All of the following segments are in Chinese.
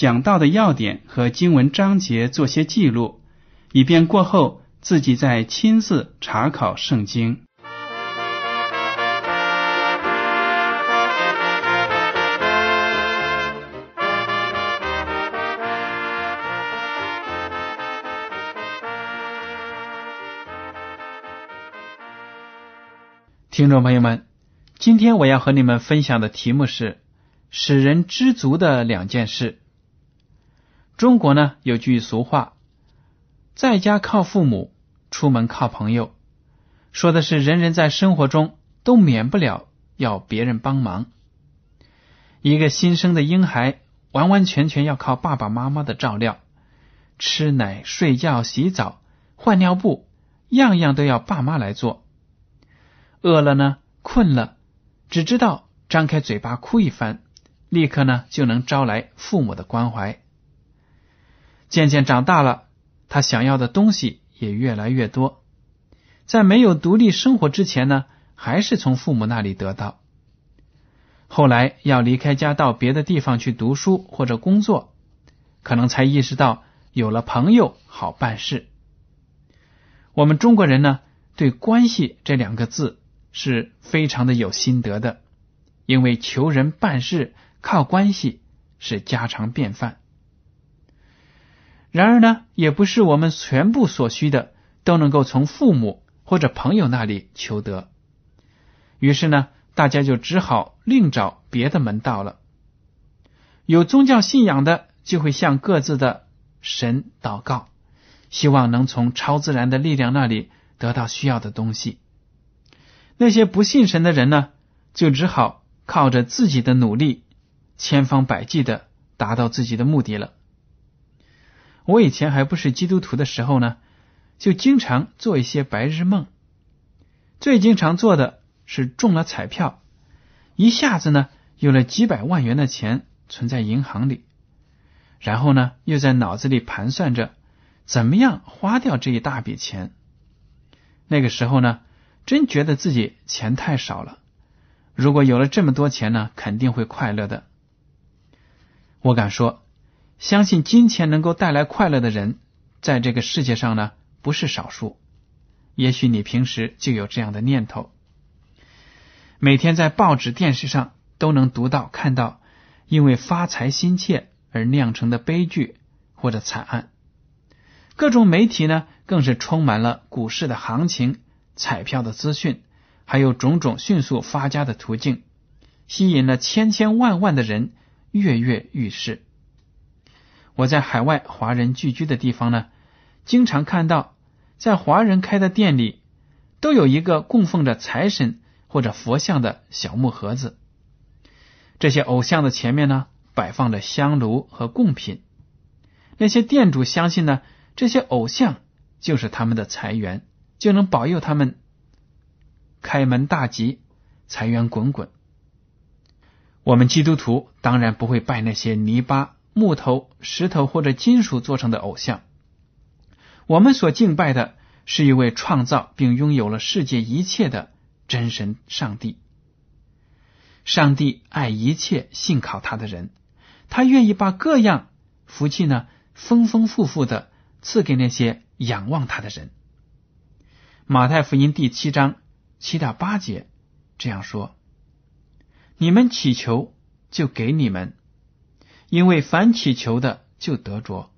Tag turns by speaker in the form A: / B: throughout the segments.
A: 讲到的要点和经文章节做些记录，以便过后自己再亲自查考圣经。听众朋友们，今天我要和你们分享的题目是使人知足的两件事。中国呢有句俗话，在家靠父母，出门靠朋友，说的是人人在生活中都免不了要别人帮忙。一个新生的婴孩完完全全要靠爸爸妈妈的照料，吃奶、睡觉、洗澡、换尿布，样样都要爸妈来做。饿了呢，困了，只知道张开嘴巴哭一番，立刻呢就能招来父母的关怀。渐渐长大了，他想要的东西也越来越多。在没有独立生活之前呢，还是从父母那里得到。后来要离开家到别的地方去读书或者工作，可能才意识到有了朋友好办事。我们中国人呢，对“关系”这两个字。是非常的有心得的，因为求人办事靠关系是家常便饭。然而呢，也不是我们全部所需的都能够从父母或者朋友那里求得。于是呢，大家就只好另找别的门道了。有宗教信仰的就会向各自的神祷告，希望能从超自然的力量那里得到需要的东西。那些不信神的人呢，就只好靠着自己的努力，千方百计的达到自己的目的了。我以前还不是基督徒的时候呢，就经常做一些白日梦。最经常做的是中了彩票，一下子呢有了几百万元的钱存在银行里，然后呢又在脑子里盘算着怎么样花掉这一大笔钱。那个时候呢。真觉得自己钱太少了，如果有了这么多钱呢，肯定会快乐的。我敢说，相信金钱能够带来快乐的人，在这个世界上呢不是少数。也许你平时就有这样的念头，每天在报纸、电视上都能读到、看到因为发财心切而酿成的悲剧或者惨案。各种媒体呢，更是充满了股市的行情。彩票的资讯，还有种种迅速发家的途径，吸引了千千万万的人跃跃欲试。我在海外华人聚居的地方呢，经常看到在华人开的店里，都有一个供奉着财神或者佛像的小木盒子。这些偶像的前面呢，摆放着香炉和贡品。那些店主相信呢，这些偶像就是他们的财源。就能保佑他们开门大吉，财源滚滚。我们基督徒当然不会拜那些泥巴、木头、石头或者金属做成的偶像，我们所敬拜的是一位创造并拥有了世界一切的真神上帝。上帝爱一切信靠他的人，他愿意把各样福气呢丰丰富富的赐给那些仰望他的人。马太福音第七章七到八节这样说：“你们祈求，就给你们；因为凡祈求的，就得着。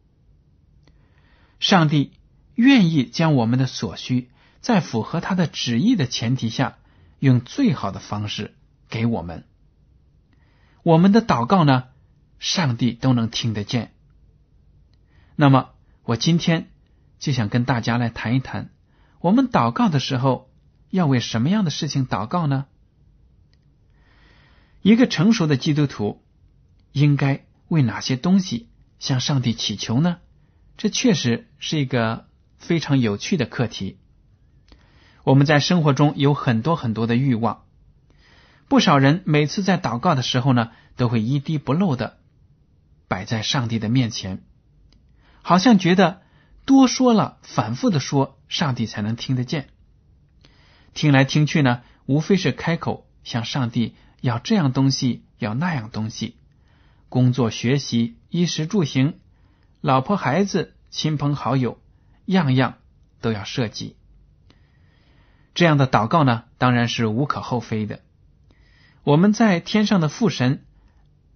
A: 上帝愿意将我们的所需，在符合他的旨意的前提下，用最好的方式给我们。我们的祷告呢，上帝都能听得见。那么，我今天就想跟大家来谈一谈，我们祷告的时候要为什么样的事情祷告呢？一个成熟的基督徒应该为哪些东西向上帝祈求呢？这确实是一个非常有趣的课题。我们在生活中有很多很多的欲望，不少人每次在祷告的时候呢，都会一滴不漏的摆在上帝的面前，好像觉得多说了、反复的说，上帝才能听得见。听来听去呢，无非是开口向上帝。要这样东西，要那样东西，工作、学习、衣食住行，老婆、孩子、亲朋好友，样样都要涉及。这样的祷告呢，当然是无可厚非的。我们在天上的父神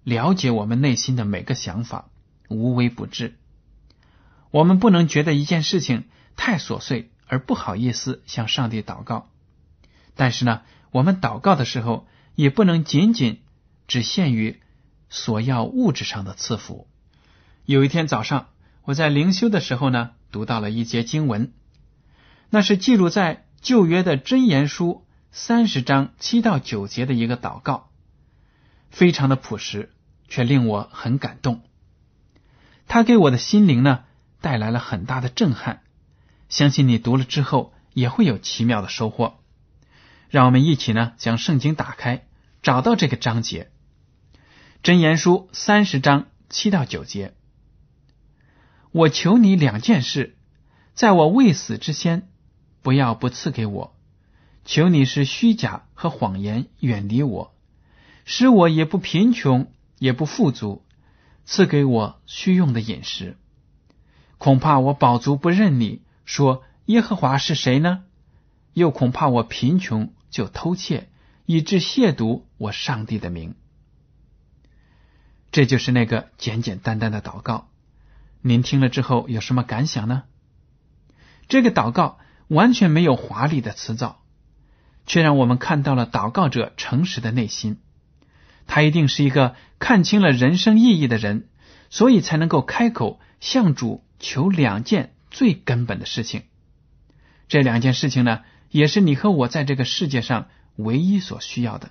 A: 了解我们内心的每个想法，无微不至。我们不能觉得一件事情太琐碎而不好意思向上帝祷告，但是呢，我们祷告的时候。也不能仅仅只限于索要物质上的赐福。有一天早上，我在灵修的时候呢，读到了一节经文，那是记录在旧约的箴言书三十章七到九节的一个祷告，非常的朴实，却令我很感动。他给我的心灵呢带来了很大的震撼，相信你读了之后也会有奇妙的收获。让我们一起呢将圣经打开。找到这个章节，《真言书》三十章七到九节。我求你两件事，在我未死之先，不要不赐给我。求你是虚假和谎言远离我，使我也不贫穷也不富足，赐给我需用的饮食。恐怕我饱足不认你，说耶和华是谁呢？又恐怕我贫穷就偷窃。以致亵渎我上帝的名，这就是那个简简单单的祷告。您听了之后有什么感想呢？这个祷告完全没有华丽的辞藻，却让我们看到了祷告者诚实的内心。他一定是一个看清了人生意义的人，所以才能够开口向主求两件最根本的事情。这两件事情呢，也是你和我在这个世界上。唯一所需要的，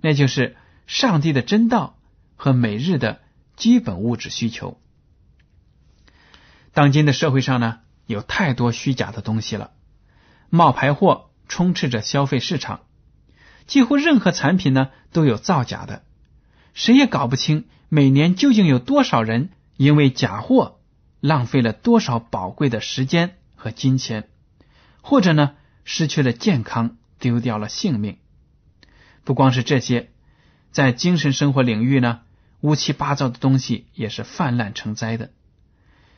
A: 那就是上帝的真道和每日的基本物质需求。当今的社会上呢，有太多虚假的东西了，冒牌货充斥着消费市场，几乎任何产品呢都有造假的，谁也搞不清每年究竟有多少人因为假货浪费了多少宝贵的时间和金钱，或者呢失去了健康。丢掉了性命。不光是这些，在精神生活领域呢，乌七八糟的东西也是泛滥成灾的。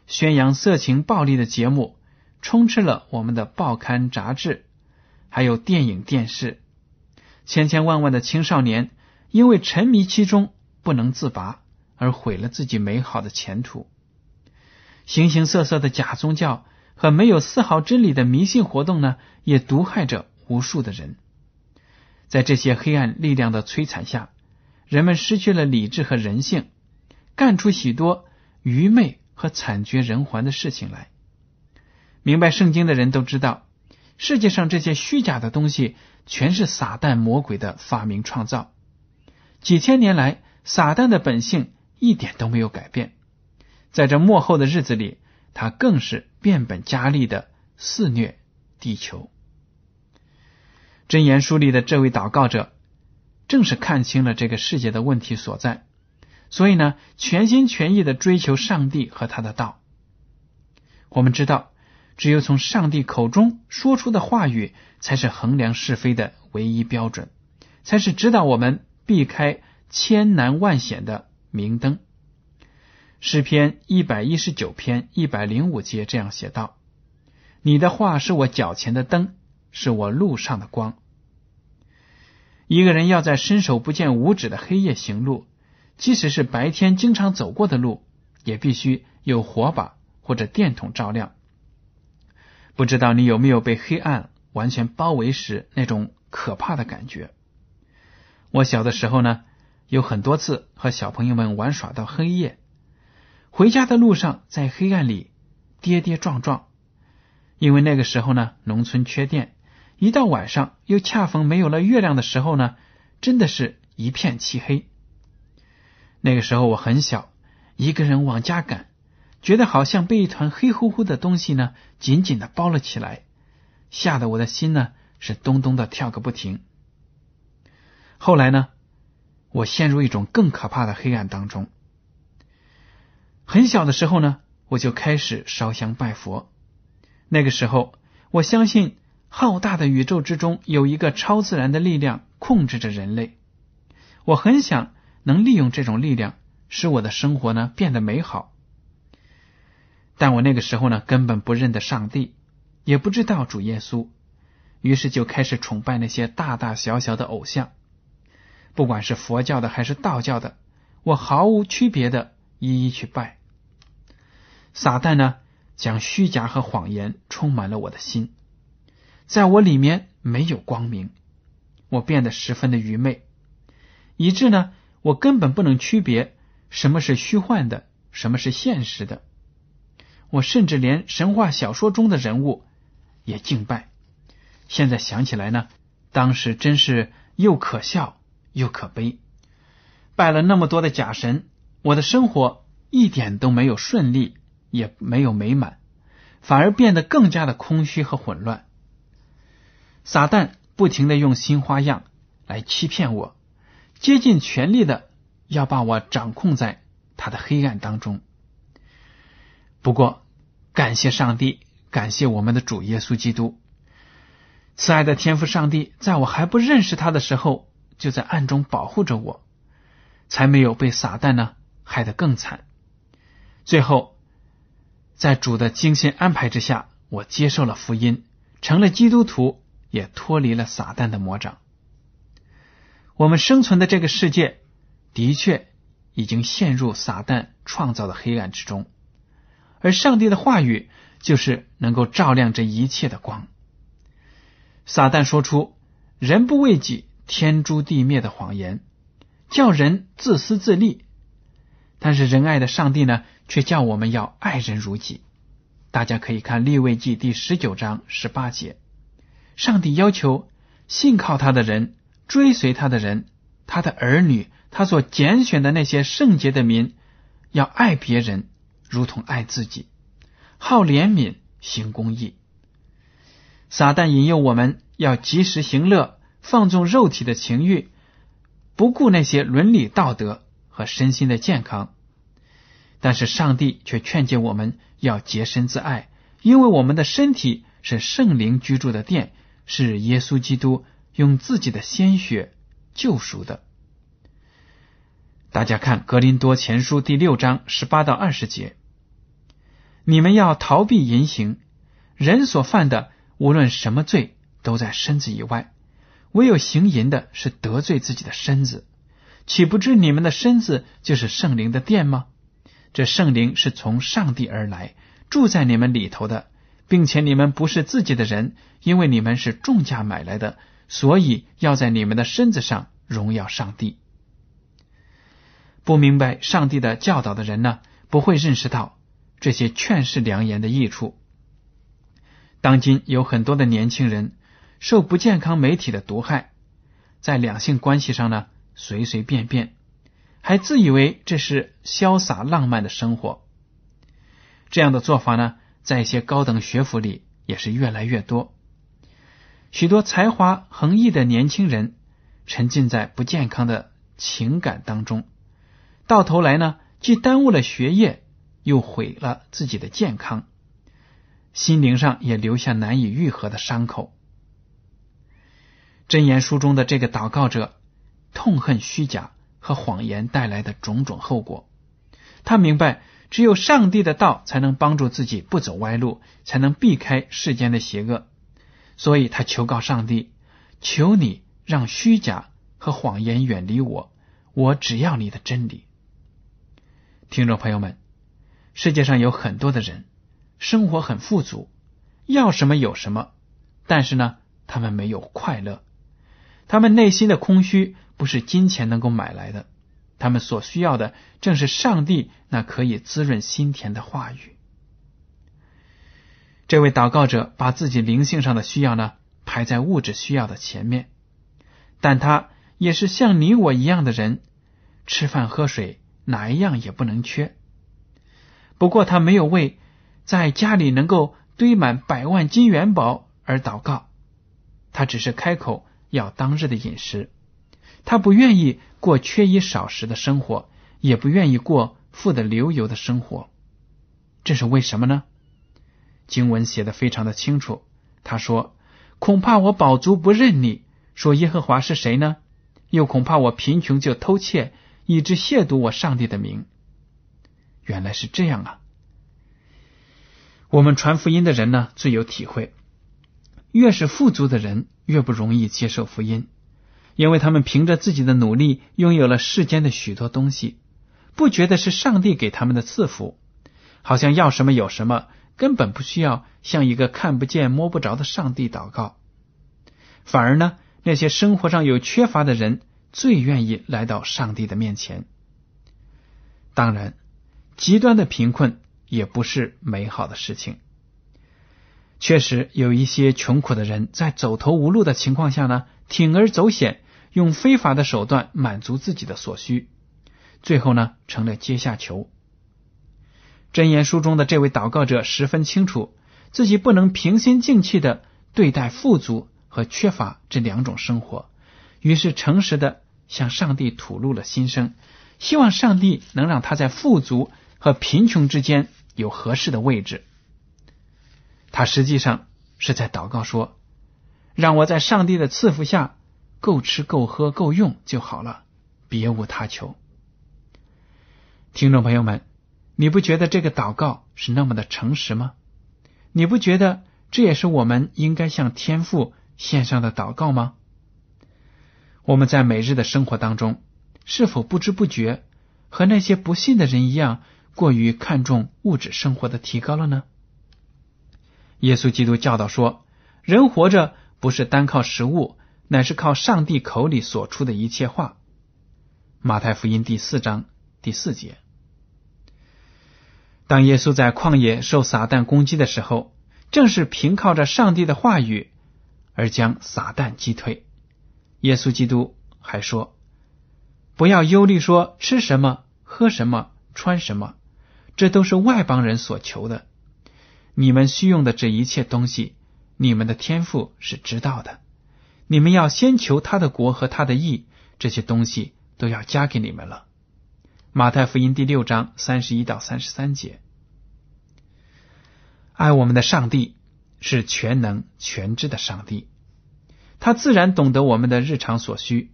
A: 宣扬色情暴力的节目充斥了我们的报刊杂志，还有电影电视。千千万万的青少年因为沉迷其中不能自拔，而毁了自己美好的前途。形形色色的假宗教和没有丝毫真理的迷信活动呢，也毒害着。无数的人，在这些黑暗力量的摧残下，人们失去了理智和人性，干出许多愚昧和惨绝人寰的事情来。明白圣经的人都知道，世界上这些虚假的东西全是撒旦魔鬼的发明创造。几千年来，撒旦的本性一点都没有改变，在这末后的日子里，他更是变本加厉的肆虐地球。真言书里的这位祷告者，正是看清了这个世界的问题所在，所以呢，全心全意的追求上帝和他的道。我们知道，只有从上帝口中说出的话语，才是衡量是非的唯一标准，才是指导我们避开千难万险的明灯。诗篇一百一十九篇一百零五节这样写道：“你的话是我脚前的灯。”是我路上的光。一个人要在伸手不见五指的黑夜行路，即使是白天经常走过的路，也必须有火把或者电筒照亮。不知道你有没有被黑暗完全包围时那种可怕的感觉？我小的时候呢，有很多次和小朋友们玩耍到黑夜，回家的路上在黑暗里跌跌撞撞，因为那个时候呢，农村缺电，一到晚上又恰逢没有了月亮的时候呢，真的是一片漆黑。那个时候我很小，一个人往家赶，觉得好像被一团黑乎乎的东西呢紧紧的包了起来，吓得我的心呢是咚咚的跳个不停。后来呢，我陷入一种更可怕的黑暗当中。很小的时候呢，我就开始烧香拜佛。那个时候，我相信浩大的宇宙之中有一个超自然的力量控制着人类。我很想。能利用这种力量，使我的生活呢变得美好。但我那个时候呢，根本不认得上帝，也不知道主耶稣，于是就开始崇拜那些大大小小的偶像，不管是佛教的还是道教的，我毫无区别的一一去拜。撒旦呢，将虚假和谎言充满了我的心，在我里面没有光明，我变得十分的愚昧，以致呢。我根本不能区别什么是虚幻的，什么是现实的。我甚至连神话小说中的人物也敬拜。现在想起来呢，当时真是又可笑又可悲。拜了那么多的假神，我的生活一点都没有顺利，也没有美满，反而变得更加的空虚和混乱。撒旦不停的用新花样来欺骗我。竭尽全力的要把我掌控在他的黑暗当中。不过，感谢上帝，感谢我们的主耶稣基督，慈爱的天父上帝，在我还不认识他的时候，就在暗中保护着我，才没有被撒旦呢害得更惨。最后，在主的精心安排之下，我接受了福音，成了基督徒，也脱离了撒旦的魔掌。我们生存的这个世界的确已经陷入撒旦创造的黑暗之中，而上帝的话语就是能够照亮这一切的光。撒旦说出“人不为己，天诛地灭”的谎言，叫人自私自利；但是仁爱的上帝呢，却叫我们要爱人如己。大家可以看立位记第十九章十八节，上帝要求信靠他的人。追随他的人，他的儿女，他所拣选的那些圣洁的民，要爱别人如同爱自己，好怜悯，行公义。撒旦引诱我们要及时行乐，放纵肉体的情欲，不顾那些伦理道德和身心的健康。但是上帝却劝诫我们要洁身自爱，因为我们的身体是圣灵居住的殿，是耶稣基督。用自己的鲜血救赎的。大家看《格林多前书》第六章十八到二十节：你们要逃避淫行，人所犯的无论什么罪，都在身子以外；唯有行淫的，是得罪自己的身子。岂不知你们的身子就是圣灵的殿吗？这圣灵是从上帝而来，住在你们里头的，并且你们不是自己的人，因为你们是重价买来的。所以要在你们的身子上荣耀上帝。不明白上帝的教导的人呢，不会认识到这些劝世良言的益处。当今有很多的年轻人受不健康媒体的毒害，在两性关系上呢随随便便，还自以为这是潇洒浪漫的生活。这样的做法呢，在一些高等学府里也是越来越多。许多才华横溢的年轻人沉浸在不健康的情感当中，到头来呢，既耽误了学业，又毁了自己的健康，心灵上也留下难以愈合的伤口。真言书中的这个祷告者痛恨虚假和谎言带来的种种后果，他明白只有上帝的道才能帮助自己不走歪路，才能避开世间的邪恶。所以他求告上帝：“求你让虚假和谎言远离我，我只要你的真理。”听众朋友们，世界上有很多的人，生活很富足，要什么有什么，但是呢，他们没有快乐。他们内心的空虚不是金钱能够买来的，他们所需要的正是上帝那可以滋润心田的话语。这位祷告者把自己灵性上的需要呢排在物质需要的前面，但他也是像你我一样的人，吃饭喝水哪一样也不能缺。不过他没有为在家里能够堆满百万金元宝而祷告，他只是开口要当日的饮食。他不愿意过缺衣少食的生活，也不愿意过富得流油的生活。这是为什么呢？经文写的非常的清楚，他说：“恐怕我宝足不认你，说耶和华是谁呢？又恐怕我贫穷就偷窃，以致亵渎我上帝的名。”原来是这样啊！我们传福音的人呢，最有体会。越是富足的人，越不容易接受福音，因为他们凭着自己的努力，拥有了世间的许多东西，不觉得是上帝给他们的赐福，好像要什么有什么。根本不需要向一个看不见摸不着的上帝祷告，反而呢，那些生活上有缺乏的人最愿意来到上帝的面前。当然，极端的贫困也不是美好的事情。确实有一些穷苦的人在走投无路的情况下呢，铤而走险，用非法的手段满足自己的所需，最后呢，成了阶下囚。箴言书中的这位祷告者十分清楚，自己不能平心静气的对待富足和缺乏这两种生活，于是诚实的向上帝吐露了心声，希望上帝能让他在富足和贫穷之间有合适的位置。他实际上是在祷告说：“让我在上帝的赐福下够吃够喝够用就好了，别无他求。”听众朋友们。你不觉得这个祷告是那么的诚实吗？你不觉得这也是我们应该向天父献上的祷告吗？我们在每日的生活当中，是否不知不觉和那些不信的人一样，过于看重物质生活的提高了呢？耶稣基督教导说：“人活着不是单靠食物，乃是靠上帝口里所出的一切话。”马太福音第四章第四节。当耶稣在旷野受撒旦攻击的时候，正是凭靠着上帝的话语而将撒旦击退。耶稣基督还说：“不要忧虑，说吃什么、喝什么、穿什么，这都是外邦人所求的。你们需用的这一切东西，你们的天赋是知道的。你们要先求他的国和他的义，这些东西都要加给你们了。”马太福音第六章三十一到三十三节，爱我们的上帝是全能全知的上帝，他自然懂得我们的日常所需，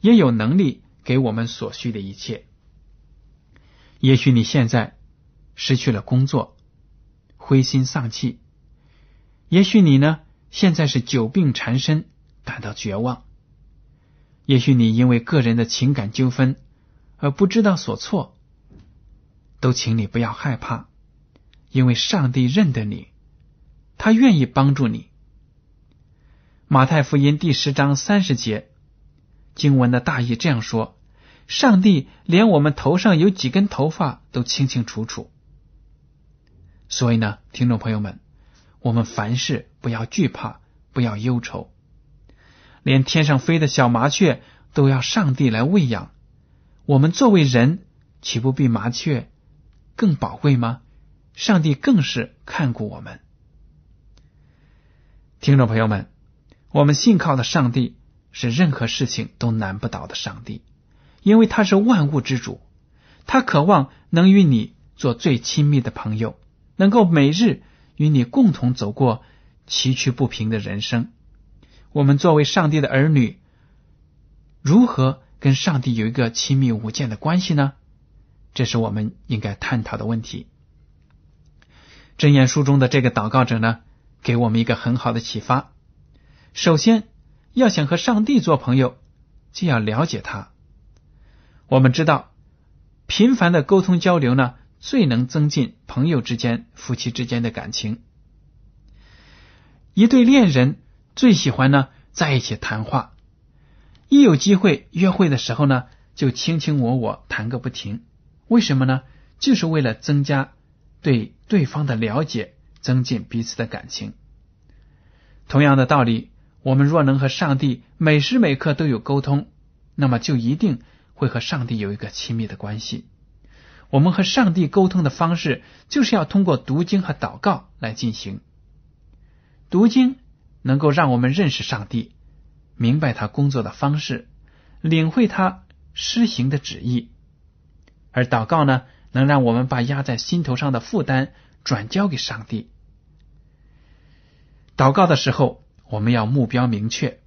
A: 也有能力给我们所需的一切。也许你现在失去了工作，灰心丧气；也许你呢，现在是久病缠身，感到绝望；也许你因为个人的情感纠纷。而不知道所措，都请你不要害怕，因为上帝认得你，他愿意帮助你。马太福音第十章三十节经文的大意这样说：上帝连我们头上有几根头发都清清楚楚。所以呢，听众朋友们，我们凡事不要惧怕，不要忧愁，连天上飞的小麻雀都要上帝来喂养。我们作为人，岂不比麻雀更宝贵吗？上帝更是看顾我们。听众朋友们，我们信靠的上帝是任何事情都难不倒的上帝，因为他是万物之主，他渴望能与你做最亲密的朋友，能够每日与你共同走过崎岖不平的人生。我们作为上帝的儿女，如何？跟上帝有一个亲密无间的关系呢？这是我们应该探讨的问题。箴言书中的这个祷告者呢，给我们一个很好的启发。首先，要想和上帝做朋友，就要了解他。我们知道，频繁的沟通交流呢，最能增进朋友之间、夫妻之间的感情。一对恋人最喜欢呢在一起谈话，一有机会约会的时候呢，就卿卿我我谈个不停。为什么呢？就是为了增加对对方的了解，增进彼此的感情。同样的道理，我们若能和上帝每时每刻都有沟通，那么就一定会和上帝有一个亲密的关系。我们和上帝沟通的方式，就是要通过读经和祷告来进行。读经能够让我们认识上帝，明白他工作的方式，领会他施行的旨意；而祷告呢，能让我们把压在心头上的负担转交给上帝。祷告的时候，我们要目标明确，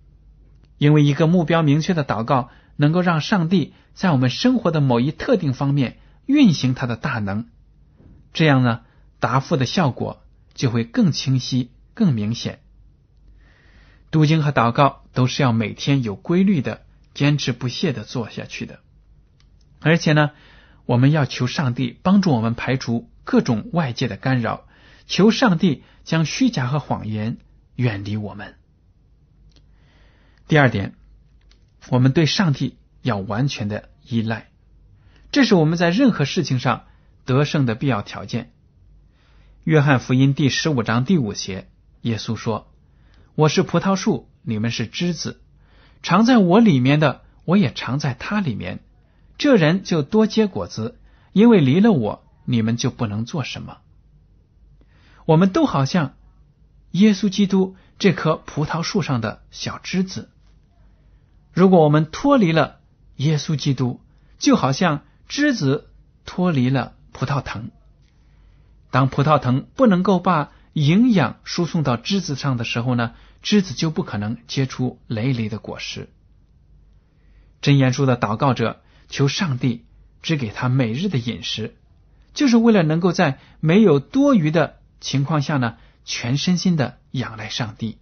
A: 因为一个目标明确的祷告，能够让上帝在我们生活的某一特定方面。运行他的大能，这样呢，答复的效果就会更清晰、更明显。读经和祷告都是要每天有规律的、坚持不懈的做下去的。而且呢，我们要求上帝帮助我们排除各种外界的干扰，求上帝将虚假和谎言远离我们。第二点，我们对上帝要完全的依赖。这是我们在任何事情上得胜的必要条件。约翰福音第十五章第五节，耶稣说：“我是葡萄树，你们是枝子，常在我里面的，我也常在他里面。这人就多结果子，因为离了我，你们就不能做什么。”我们都好像耶稣基督这棵葡萄树上的小枝子。如果我们脱离了耶稣基督，就好像。枝子脱离了葡萄藤，当葡萄藤不能够把营养输送到枝子上的时候呢，枝子就不可能结出累累的果实。真言书的祷告者求上帝只给他每日的饮食，就是为了能够在没有多余的情况下呢，全身心的仰赖上帝。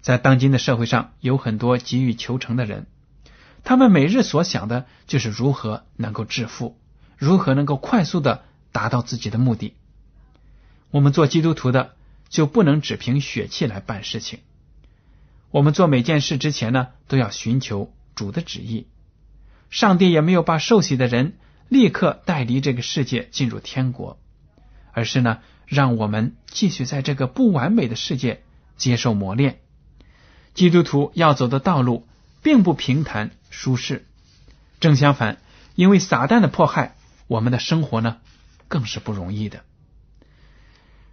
A: 在当今的社会上，有很多急于求成的人。他们每日所想的就是如何能够致富，如何能够快速的达到自己的目的。我们做基督徒的就不能只凭血气来办事情。我们做每件事之前呢，都要寻求主的旨意。上帝也没有把受洗的人立刻带离这个世界进入天国，而是呢，让我们继续在这个不完美的世界接受磨练。基督徒要走的道路并不平坦。舒适，正相反，因为撒旦的迫害，我们的生活呢更是不容易的。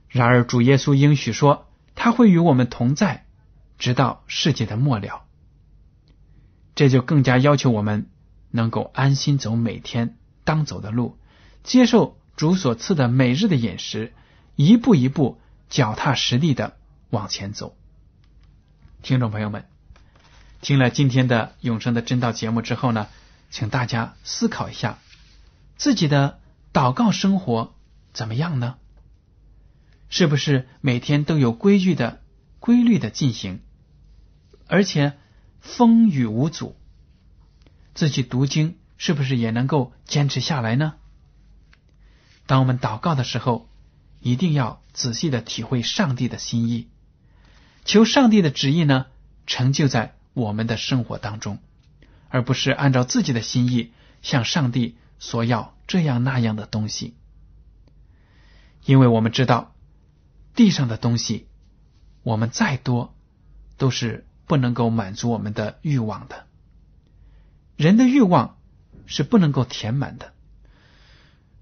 A: 然而，主耶稣应许说，他会与我们同在，直到世界的末了。这就更加要求我们能够安心走每天当走的路，接受主所赐的每日的饮食，一步一步脚踏实地的往前走。听众朋友们。听了今天的永生的真道节目之后呢，请大家思考一下自己的祷告生活怎么样呢？是不是每天都有规矩的、规律的进行，而且风雨无阻？自己读经是不是也能够坚持下来呢？当我们祷告的时候，一定要仔细的体会上帝的心意，求上帝的旨意呢成就在。我们的生活当中，而不是按照自己的心意向上帝索要这样那样的东西，因为我们知道地上的东西，我们再多都是不能够满足我们的欲望的。人的欲望是不能够填满的。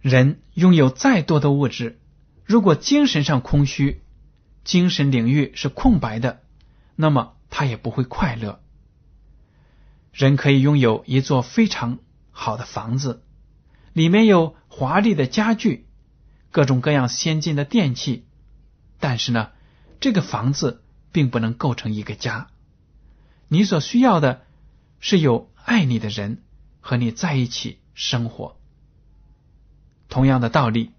A: 人拥有再多的物质，如果精神上空虚，精神领域是空白的，那么他也不会快乐。人可以拥有一座非常好的房子，里面有华丽的家具、各种各样先进的电器，但是呢，这个房子并不能构成一个家。你所需要的是有爱你的人和你在一起生活。同样的道理，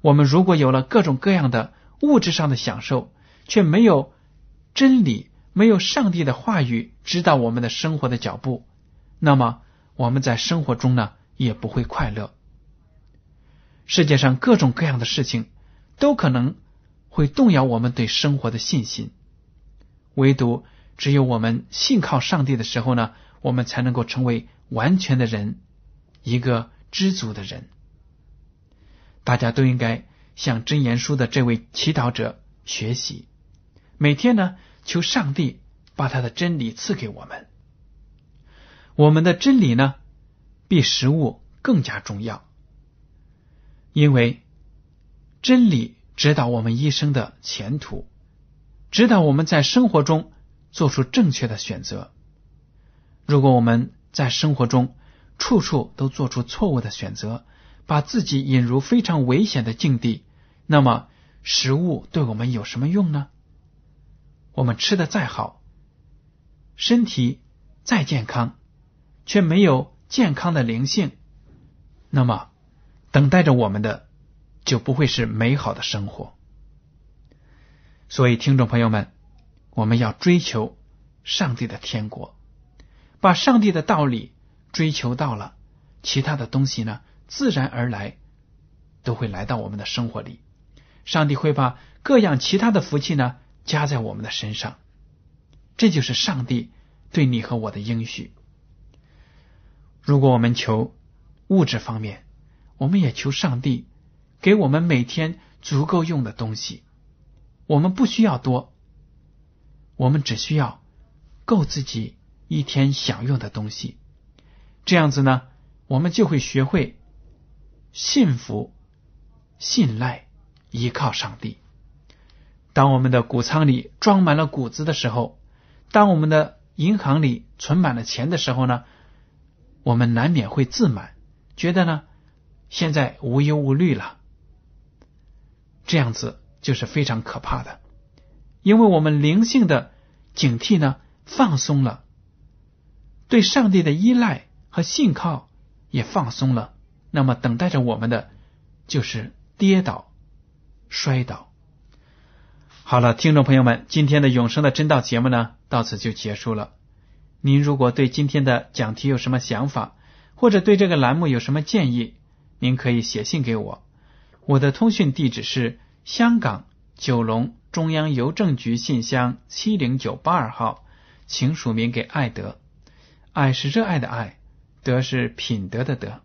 A: 我们如果有了各种各样的物质上的享受，却没有真理。没有上帝的话语指导我们的生活的脚步，那么我们在生活中呢也不会快乐。世界上各种各样的事情都可能会动摇我们对生活的信心。唯独只有我们信靠上帝的时候呢，我们才能够成为完全的人，一个知足的人。大家都应该向真言书的这位祈祷者学习，每天呢求上帝把他的真理赐给我们。我们的真理呢，比食物更加重要，因为真理指导我们一生的前途。指导我们在生活中做出正确的选择。如果我们在生活中处处都做出错误的选择，把自己引入非常危险的境地，那么食物对我们有什么用呢？我们吃的再好，身体再健康，却没有健康的灵性，那么等待着我们的就不会是美好的生活。所以，听众朋友们，我们要追求上帝的天国，把上帝的道理追求到了，其他的东西呢，自然而然都会来到我们的生活里。上帝会把各样其他的福气呢加在我们的身上，这就是上帝对你和我的应许。如果我们求物质方面，我们也求上帝给我们每天足够用的东西。我们不需要多，我们只需要够自己一天享用的东西。这样子呢，我们就会学会信服、信赖、依靠上帝。当我们的谷仓里装满了谷子的时候，当我们的银行里存满了钱的时候呢，我们难免会自满，觉得呢现在无忧无虑了。这样子。就是非常可怕的，因为我们灵性的警惕呢放松了，对上帝的依赖和信靠也放松了，那么等待着我们的就是跌倒、摔倒。好了，听众朋友们，今天的永生的真道节目呢到此就结束了。您如果对今天的讲题有什么想法，或者对这个栏目有什么建议，您可以写信给我，我的通讯地址是。香港九龙中央邮政局信箱七零九八二号，请署名给爱德。爱是热爱的爱，德是品德的德。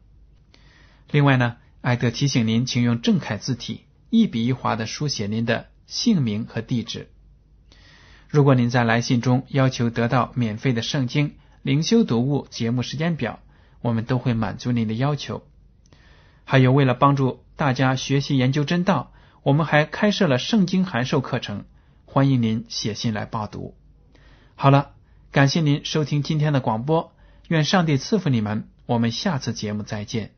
A: 另外呢，爱德提醒您，请用正楷字体一笔一划的书写您的姓名和地址。如果您在来信中要求得到免费的圣经灵修读物节目时间表，我们都会满足您的要求。还有，为了帮助大家学习研究真道。我们还开设了圣经函授课程，欢迎您写信来报读。好了，感谢您收听今天的广播，愿上帝赐福你们，我们下次节目再见。